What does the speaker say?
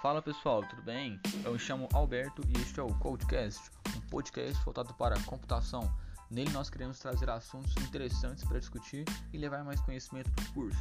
Fala pessoal, tudo bem? Eu me chamo Alberto e este é o Codecast, um podcast voltado para computação. Nele nós queremos trazer assuntos interessantes para discutir e levar mais conhecimento para o curso.